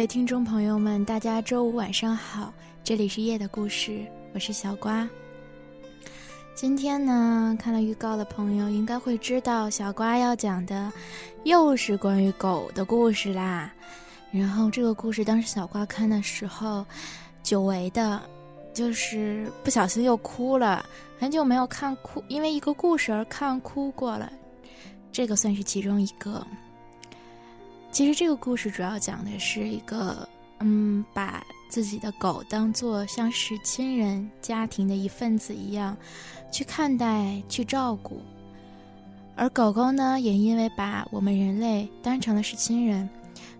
位听众朋友们，大家周五晚上好，这里是夜的故事，我是小瓜。今天呢，看了预告的朋友应该会知道，小瓜要讲的又是关于狗的故事啦。然后这个故事当时小瓜看的时候，久违的，就是不小心又哭了，很久没有看哭，因为一个故事而看哭过了，这个算是其中一个。其实这个故事主要讲的是一个，嗯，把自己的狗当做像是亲人、家庭的一份子一样，去看待、去照顾。而狗狗呢，也因为把我们人类当成了是亲人，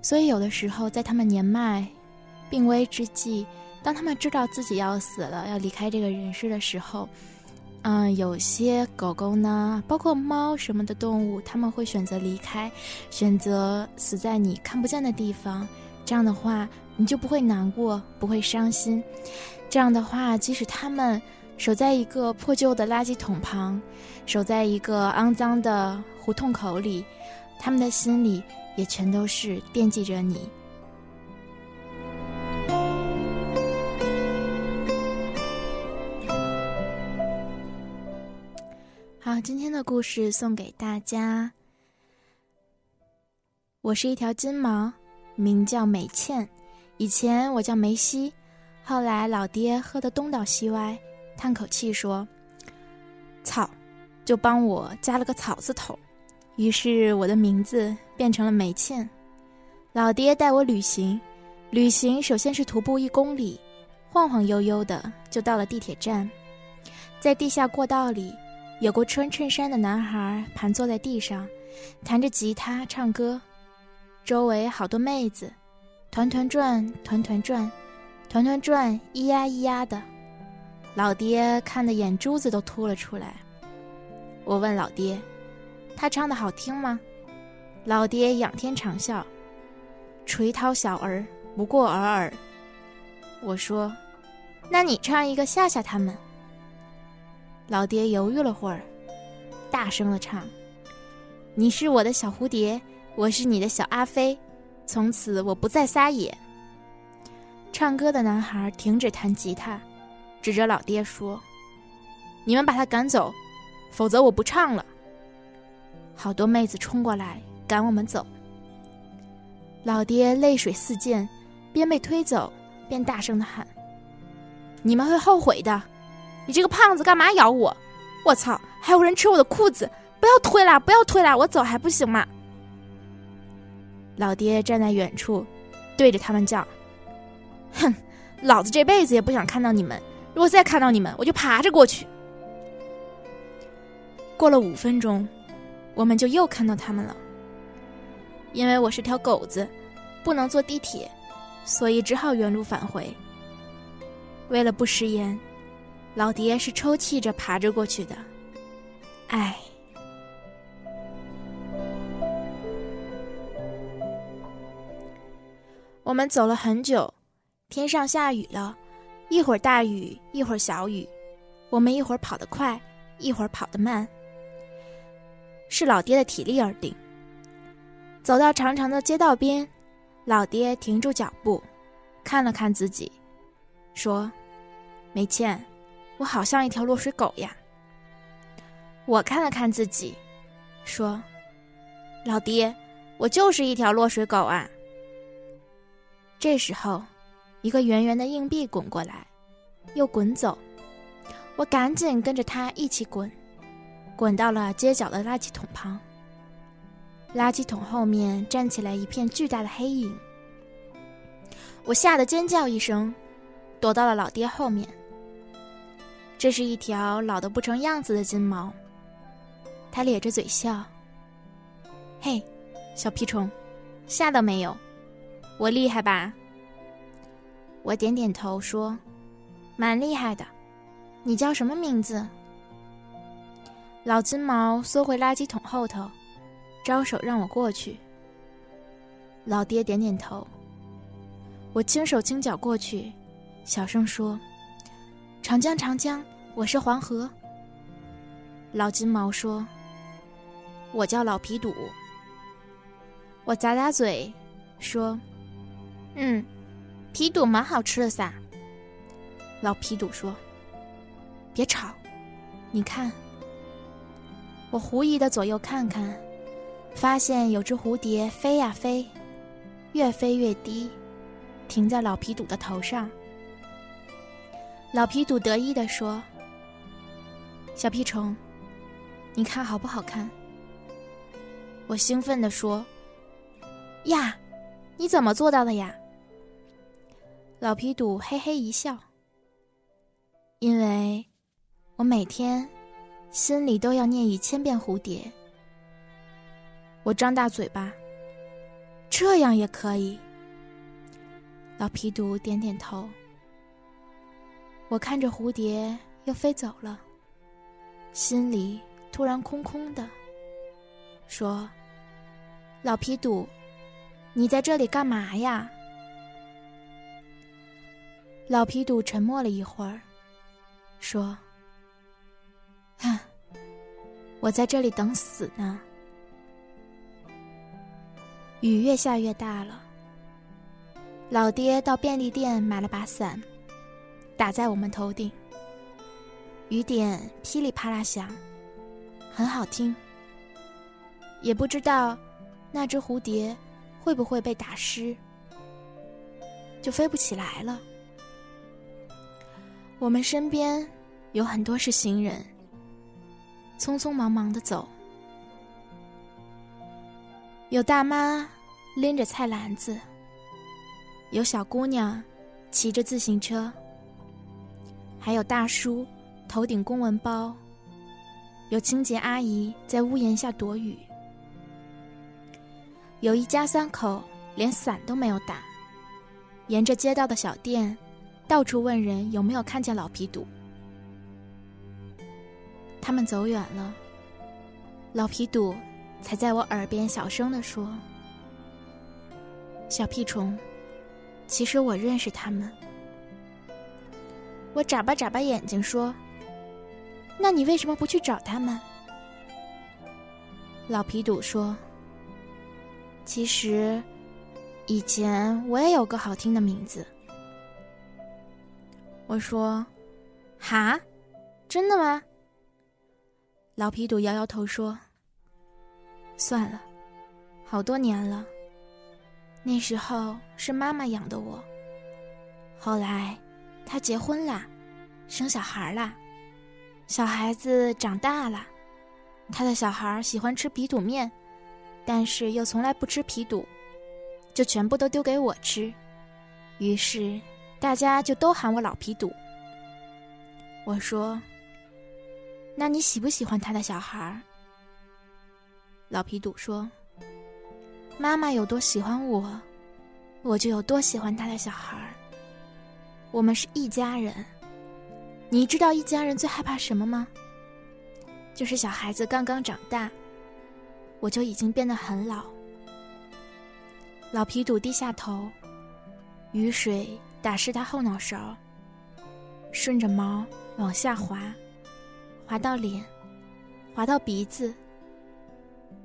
所以有的时候在它们年迈、病危之际，当它们知道自己要死了、要离开这个人世的时候，嗯，有些狗狗呢，包括猫什么的动物，他们会选择离开，选择死在你看不见的地方。这样的话，你就不会难过，不会伤心。这样的话，即使他们守在一个破旧的垃圾桶旁，守在一个肮脏的胡同口里，他们的心里也全都是惦记着你。今天的故事送给大家。我是一条金毛，名叫美倩。以前我叫梅西，后来老爹喝得东倒西歪，叹口气说：“草，就帮我加了个草字头。”于是我的名字变成了梅倩。老爹带我旅行，旅行首先是徒步一公里，晃晃悠悠的就到了地铁站，在地下过道里。有个穿衬衫的男孩盘坐在地上，弹着吉他唱歌，周围好多妹子，团团转，团团转，团团转，咿呀咿呀的。老爹看的眼珠子都凸了出来。我问老爹：“他唱的好听吗？”老爹仰天长啸：“垂涛小儿，不过尔尔。”我说：“那你唱一个吓吓他们。”老爹犹豫了会儿，大声的唱：“你是我的小蝴蝶，我是你的小阿飞，从此我不再撒野。”唱歌的男孩停止弹吉他，指着老爹说：“你们把他赶走，否则我不唱了。”好多妹子冲过来赶我们走。老爹泪水四溅，边被推走边大声的喊：“你们会后悔的！”你这个胖子干嘛咬我？我操！还有人吃我的裤子！不要推啦！不要推啦！我走还不行吗？老爹站在远处，对着他们叫：“哼，老子这辈子也不想看到你们！如果再看到你们，我就爬着过去。”过了五分钟，我们就又看到他们了。因为我是条狗子，不能坐地铁，所以只好原路返回。为了不食言。老爹是抽泣着爬着过去的，唉。我们走了很久，天上下雨了，一会儿大雨，一会儿小雨。我们一会儿跑得快，一会儿跑得慢，是老爹的体力而定。走到长长的街道边，老爹停住脚步，看了看自己，说：“梅倩。”我好像一条落水狗呀，我看了看自己，说：“老爹，我就是一条落水狗啊。”这时候，一个圆圆的硬币滚过来，又滚走，我赶紧跟着它一起滚，滚到了街角的垃圾桶旁。垃圾桶后面站起来一片巨大的黑影，我吓得尖叫一声，躲到了老爹后面。这是一条老得不成样子的金毛，它咧着嘴笑：“嘿，小屁虫，吓到没有？我厉害吧？”我点点头说：“蛮厉害的。你叫什么名字？”老金毛缩回垃圾桶后头，招手让我过去。老爹点点头，我轻手轻脚过去，小声说。长江，长江，我是黄河。老金毛说：“我叫老皮肚。”我咂咂嘴，说：“嗯，皮肚蛮好吃的噻。”老皮肚说：“别吵，你看。”我狐疑的左右看看，发现有只蝴蝶飞呀飞，越飞越低，停在老皮肚的头上。老皮肚得意地说：“小屁虫，你看好不好看？”我兴奋地说：“呀，你怎么做到的呀？”老皮肚嘿嘿一笑：“因为，我每天心里都要念一千遍蝴蝶。”我张大嘴巴：“这样也可以。”老皮肚点点头。我看着蝴蝶又飞走了，心里突然空空的，说：“老皮肚，你在这里干嘛呀？”老皮肚沉默了一会儿，说：“哼，我在这里等死呢。”雨越下越大了，老爹到便利店买了把伞。打在我们头顶，雨点噼里啪啦响，很好听。也不知道那只蝴蝶会不会被打湿，就飞不起来了。我们身边有很多是行人，匆匆忙忙的走，有大妈拎着菜篮子，有小姑娘骑着自行车。还有大叔，头顶公文包；有清洁阿姨在屋檐下躲雨；有一家三口连伞都没有打，沿着街道的小店，到处问人有没有看见老皮肚。他们走远了，老皮肚才在我耳边小声地说：“小屁虫，其实我认识他们。”我眨巴眨巴眼睛说：“那你为什么不去找他们？”老皮肚说：“其实，以前我也有个好听的名字。”我说：“哈，真的吗？”老皮肚摇摇头说：“算了，好多年了。那时候是妈妈养的我，后来……”他结婚啦，生小孩啦，小孩子长大了，他的小孩喜欢吃皮肚面，但是又从来不吃皮肚，就全部都丢给我吃，于是大家就都喊我老皮肚。我说：“那你喜不喜欢他的小孩？”老皮肚说：“妈妈有多喜欢我，我就有多喜欢他的小孩。”我们是一家人，你知道一家人最害怕什么吗？就是小孩子刚刚长大，我就已经变得很老。老皮肚低下头，雨水打湿他后脑勺，顺着毛往下滑，滑到脸，滑到鼻子，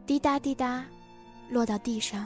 滴答滴答，落到地上。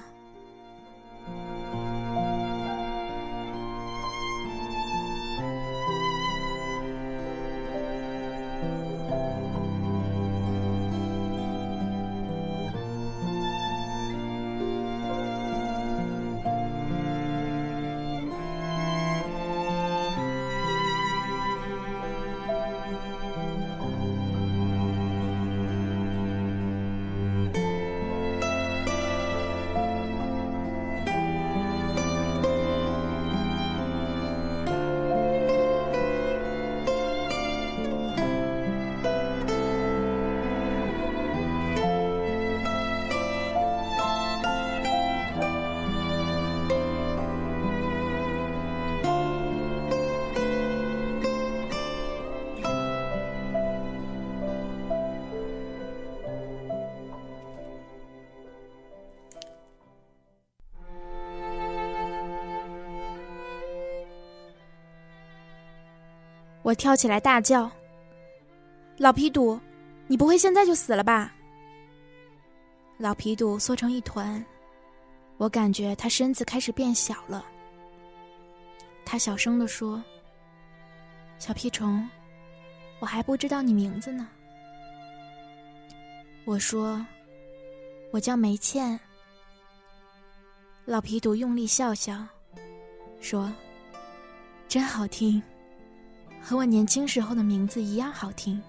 我跳起来大叫：“老皮肚，你不会现在就死了吧？”老皮肚缩成一团，我感觉他身子开始变小了。他小声地说：“小屁虫，我还不知道你名字呢。”我说：“我叫梅倩。”老皮肚用力笑笑，说：“真好听，和我年轻时候的名字一样好听。”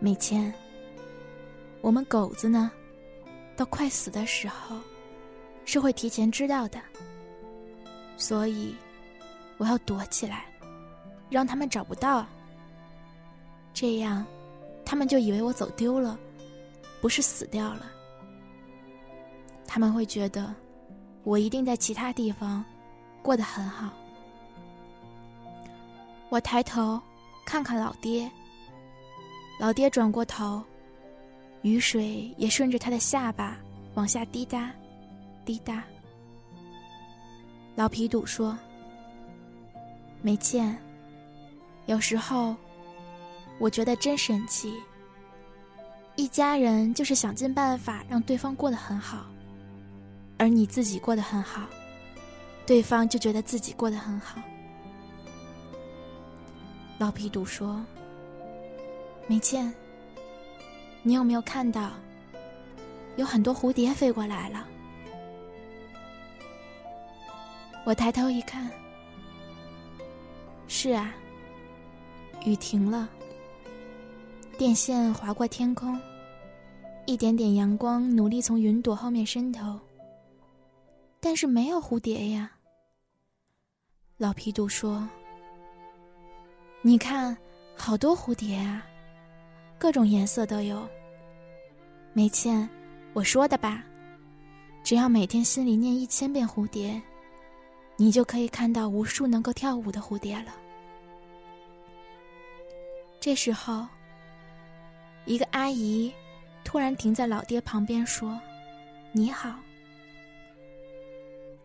梅倩。我们狗子呢，到快死的时候，是会提前知道的。所以，我要躲起来，让他们找不到。这样，他们就以为我走丢了，不是死掉了。他们会觉得，我一定在其他地方过得很好。我抬头看看老爹，老爹转过头。雨水也顺着他的下巴往下滴答，滴答。老皮肚说：“梅倩，有时候我觉得真神奇。一家人就是想尽办法让对方过得很好，而你自己过得很好，对方就觉得自己过得很好。”老皮杜说：“没见。”你有没有看到，有很多蝴蝶飞过来了？我抬头一看，是啊，雨停了，电线划过天空，一点点阳光努力从云朵后面伸头，但是没有蝴蝶呀。老皮杜说：“你看，好多蝴蝶啊。”各种颜色都有。梅倩，我说的吧，只要每天心里念一千遍蝴蝶，你就可以看到无数能够跳舞的蝴蝶了。这时候，一个阿姨突然停在老爹旁边说：“你好。”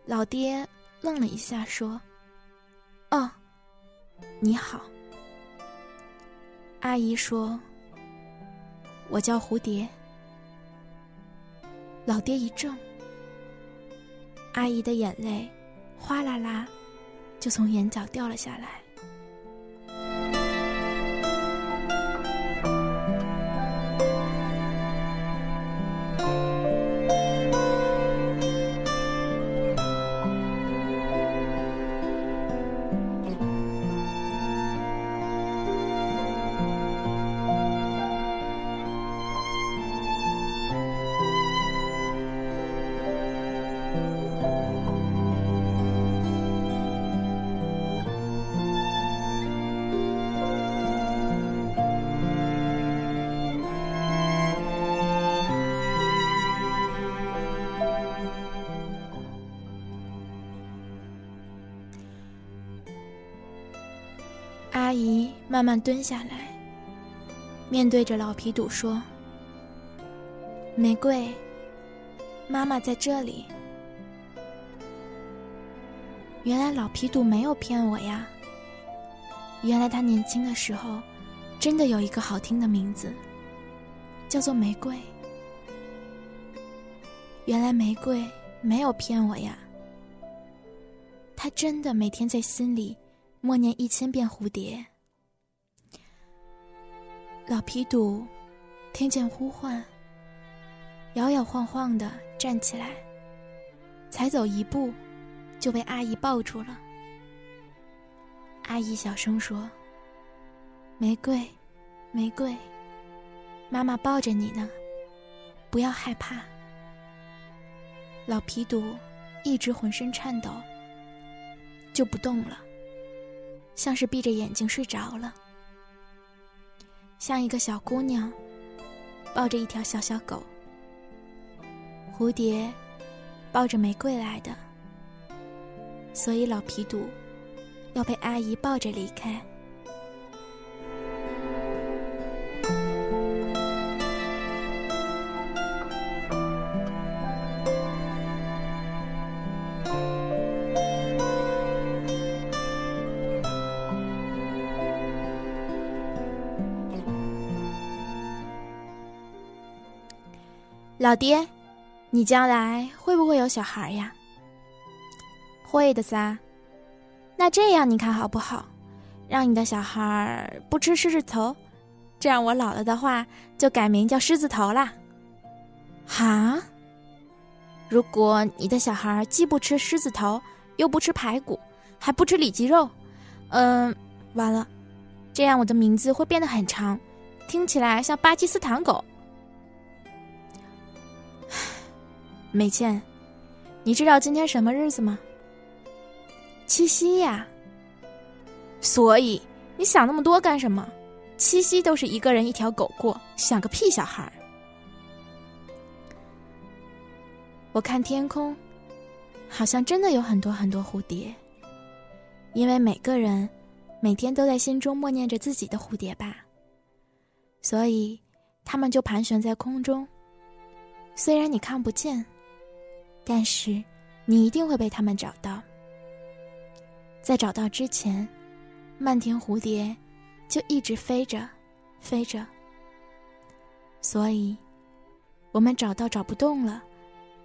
老爹愣了一下说：“哦，你好。”阿姨说。我叫蝴蝶。老爹一怔，阿姨的眼泪哗啦啦就从眼角掉了下来。阿姨慢慢蹲下来，面对着老皮肚说：“玫瑰，妈妈在这里。”原来老皮肚没有骗我呀。原来他年轻的时候，真的有一个好听的名字，叫做玫瑰。原来玫瑰没有骗我呀。他真的每天在心里。默念一千遍蝴蝶。老皮肚听见呼唤，摇摇晃晃的站起来，才走一步，就被阿姨抱住了。阿姨小声说：“玫瑰，玫瑰，妈妈抱着你呢，不要害怕。”老皮肚一直浑身颤抖，就不动了。像是闭着眼睛睡着了，像一个小姑娘抱着一条小小狗。蝴蝶抱着玫瑰来的，所以老皮肚要被阿姨抱着离开。老爹，你将来会不会有小孩呀？会的噻。那这样你看好不好？让你的小孩不吃狮子头，这样我老了的话就改名叫狮子头啦。哈？如果你的小孩既不吃狮子头，又不吃排骨，还不吃里脊肉，嗯，完了，这样我的名字会变得很长，听起来像巴基斯坦狗。美倩，你知道今天什么日子吗？七夕呀。所以你想那么多干什么？七夕都是一个人一条狗过，想个屁小孩儿！我看天空，好像真的有很多很多蝴蝶，因为每个人每天都在心中默念着自己的蝴蝶吧，所以它们就盘旋在空中。虽然你看不见。但是，你一定会被他们找到。在找到之前，漫天蝴蝶就一直飞着，飞着。所以，我们找到找不动了，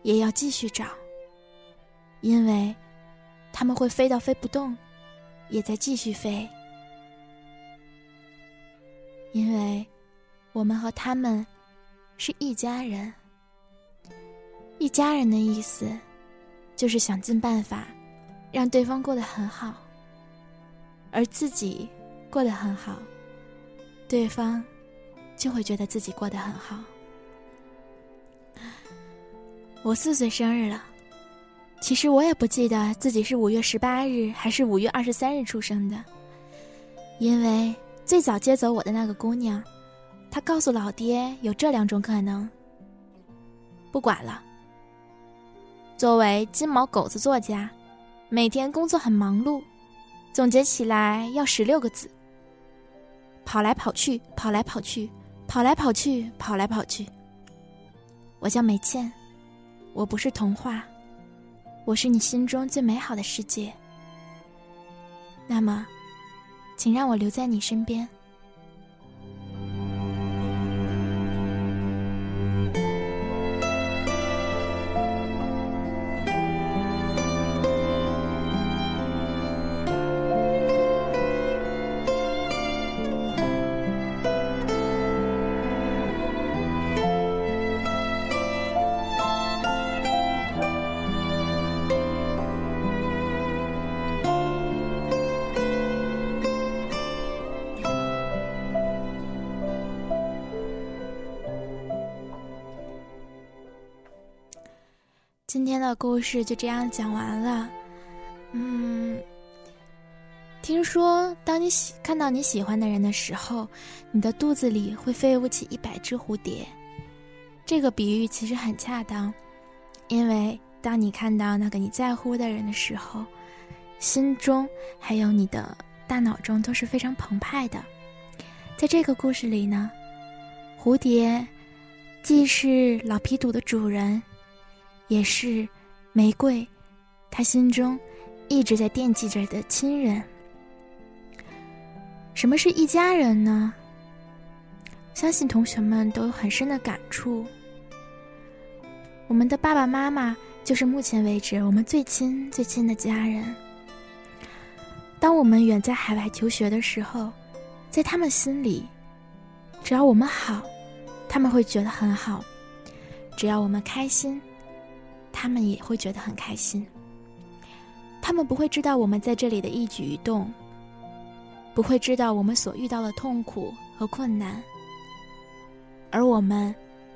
也要继续找。因为，他们会飞到飞不动，也在继续飞。因为，我们和他们是一家人。一家人的意思，就是想尽办法，让对方过得很好，而自己过得很好，对方就会觉得自己过得很好。我四岁生日了，其实我也不记得自己是五月十八日还是五月二十三日出生的，因为最早接走我的那个姑娘，她告诉老爹有这两种可能。不管了。作为金毛狗子作家，每天工作很忙碌，总结起来要十六个字：跑来跑去，跑来跑去，跑来跑去，跑来跑去。我叫梅倩，我不是童话，我是你心中最美好的世界。那么，请让我留在你身边。今天的故事就这样讲完了。嗯，听说当你喜看到你喜欢的人的时候，你的肚子里会飞舞起一百只蝴蝶。这个比喻其实很恰当，因为当你看到那个你在乎的人的时候，心中还有你的大脑中都是非常澎湃的。在这个故事里呢，蝴蝶既是老皮肚的主人。也是玫瑰，他心中一直在惦记着的亲人。什么是一家人呢？相信同学们都有很深的感触。我们的爸爸妈妈就是目前为止我们最亲最亲的家人。当我们远在海外求学的时候，在他们心里，只要我们好，他们会觉得很好；只要我们开心。他们也会觉得很开心。他们不会知道我们在这里的一举一动，不会知道我们所遇到的痛苦和困难，而我们，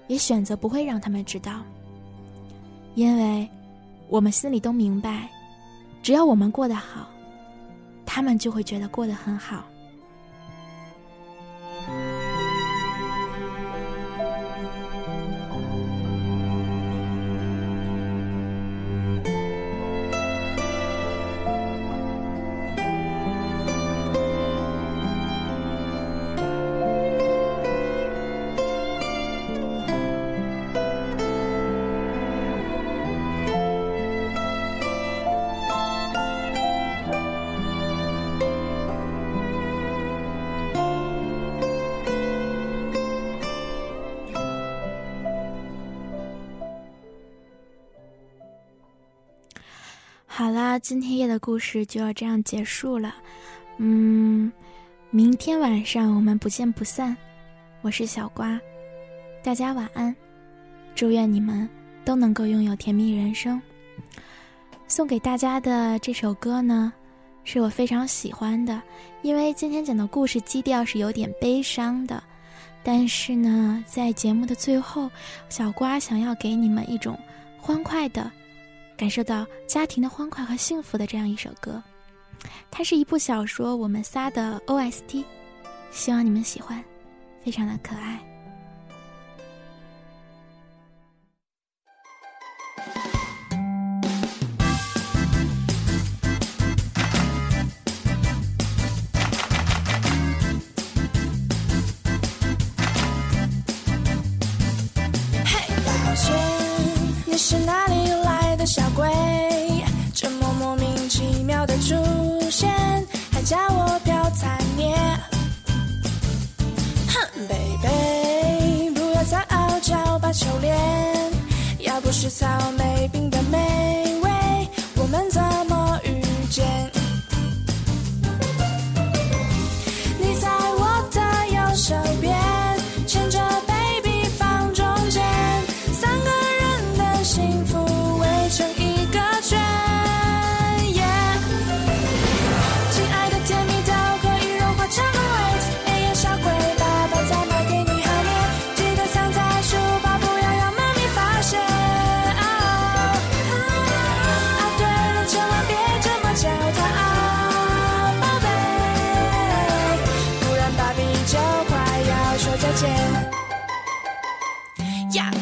也选择不会让他们知道，因为，我们心里都明白，只要我们过得好，他们就会觉得过得很好。好啦，今天夜的故事就要这样结束了。嗯，明天晚上我们不见不散。我是小瓜，大家晚安。祝愿你们都能够拥有甜蜜人生。送给大家的这首歌呢，是我非常喜欢的，因为今天讲的故事基调是有点悲伤的，但是呢，在节目的最后，小瓜想要给你们一种欢快的。感受到家庭的欢快和幸福的这样一首歌，它是一部小说《我们仨》的 OST，希望你们喜欢，非常的可爱。要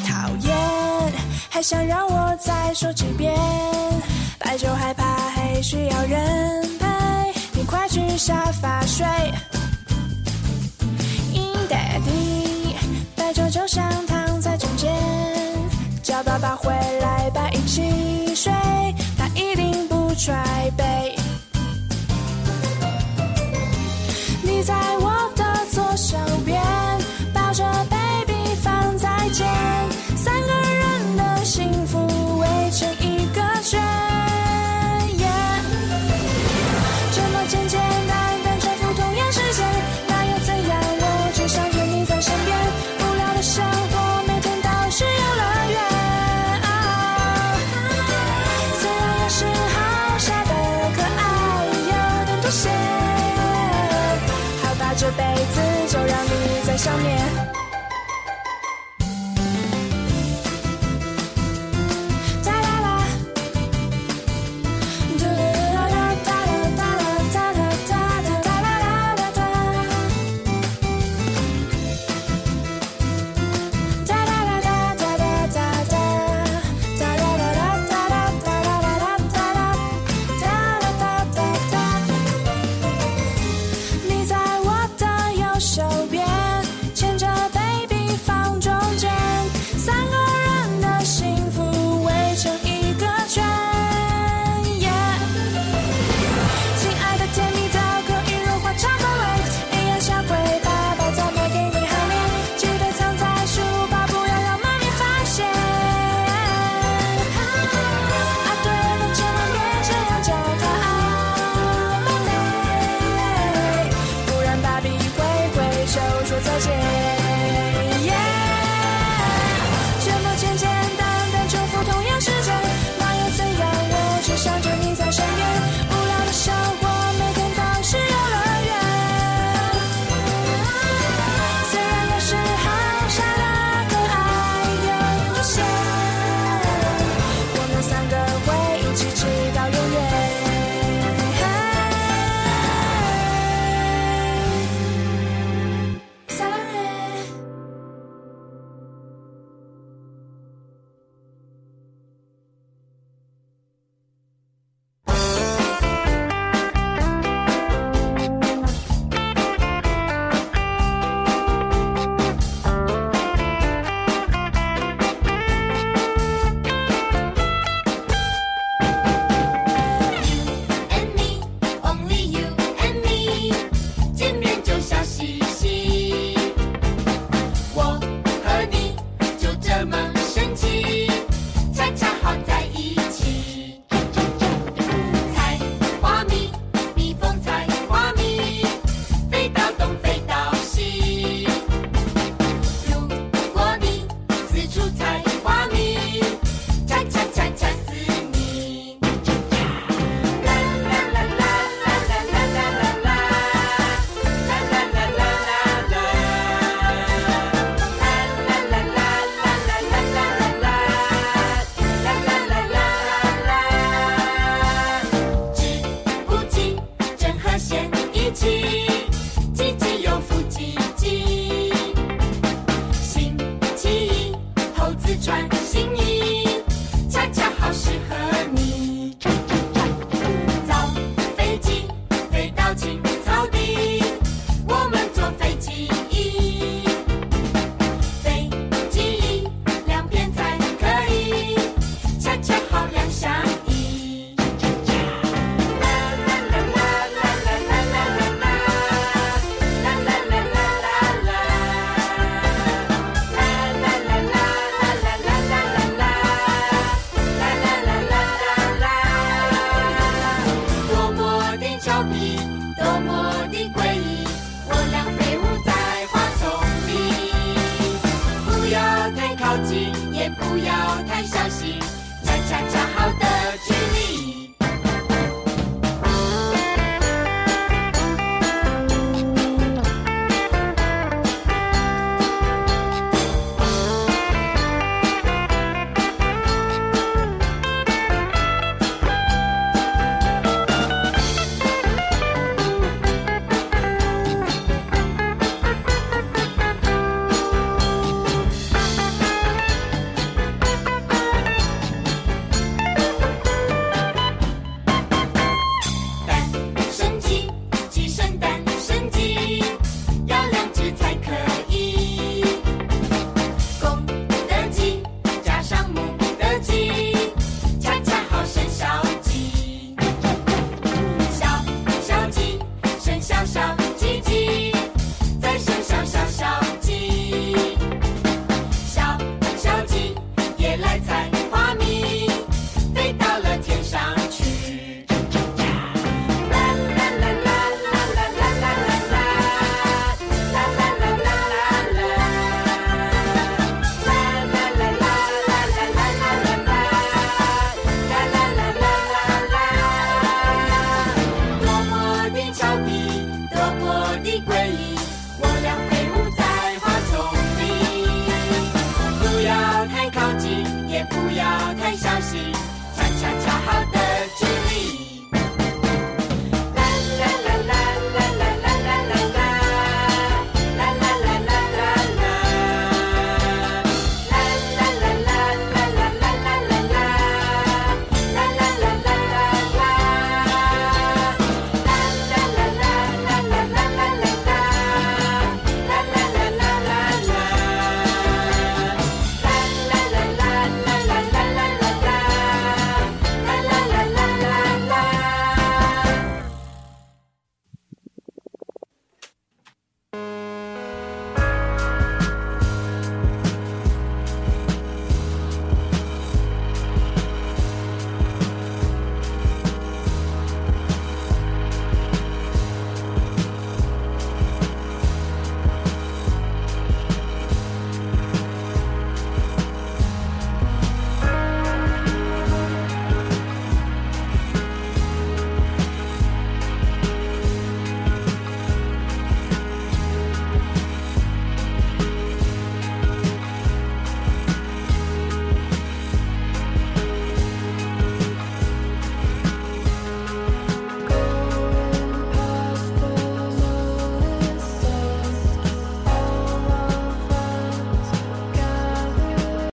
讨厌还想让我再说几遍，白酒害怕黑，需要人陪。你快去沙发睡。In Daddy，白酒就像躺在中间，叫爸爸回来吧，一起睡，他一定不踹背。你在我。这辈子就让你在上面。